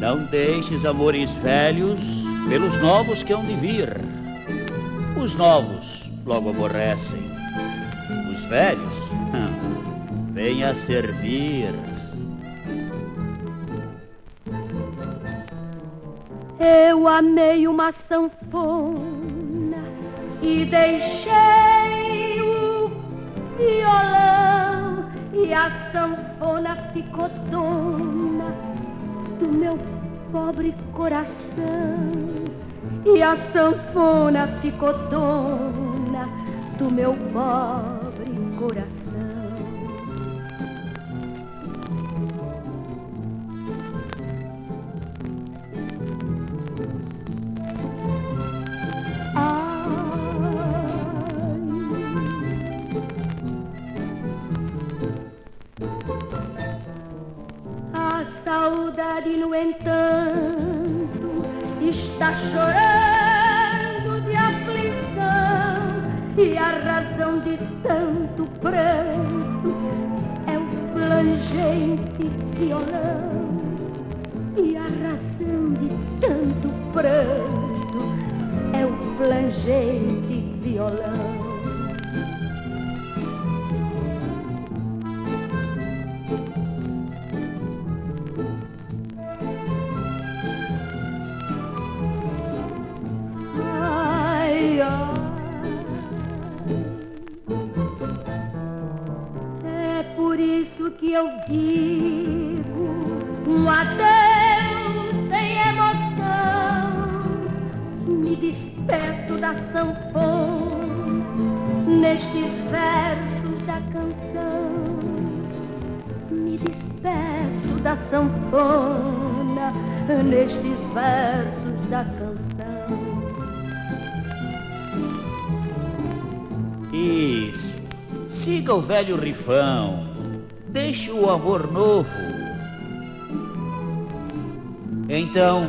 Não deixes amores velhos pelos novos que hão de vir. Os novos logo aborrecem. Os velhos, vêm a servir. Eu amei uma sanfona e deixei o violão e a sanfona ficou dona do meu pobre coração e a sanfona ficou dona do meu pobre coração. Saudade, no entanto, está chorando de aflição e a razão de tanto pranto é o plangente violão. E a razão de tanto pranto é o plangente violão. Que eu digo um adeus sem emoção. Me despeço da sanfona nestes versos da canção. Me despeço da sanfona nestes versos da canção. Isso. Siga o velho rifão deixe o amor novo. Então,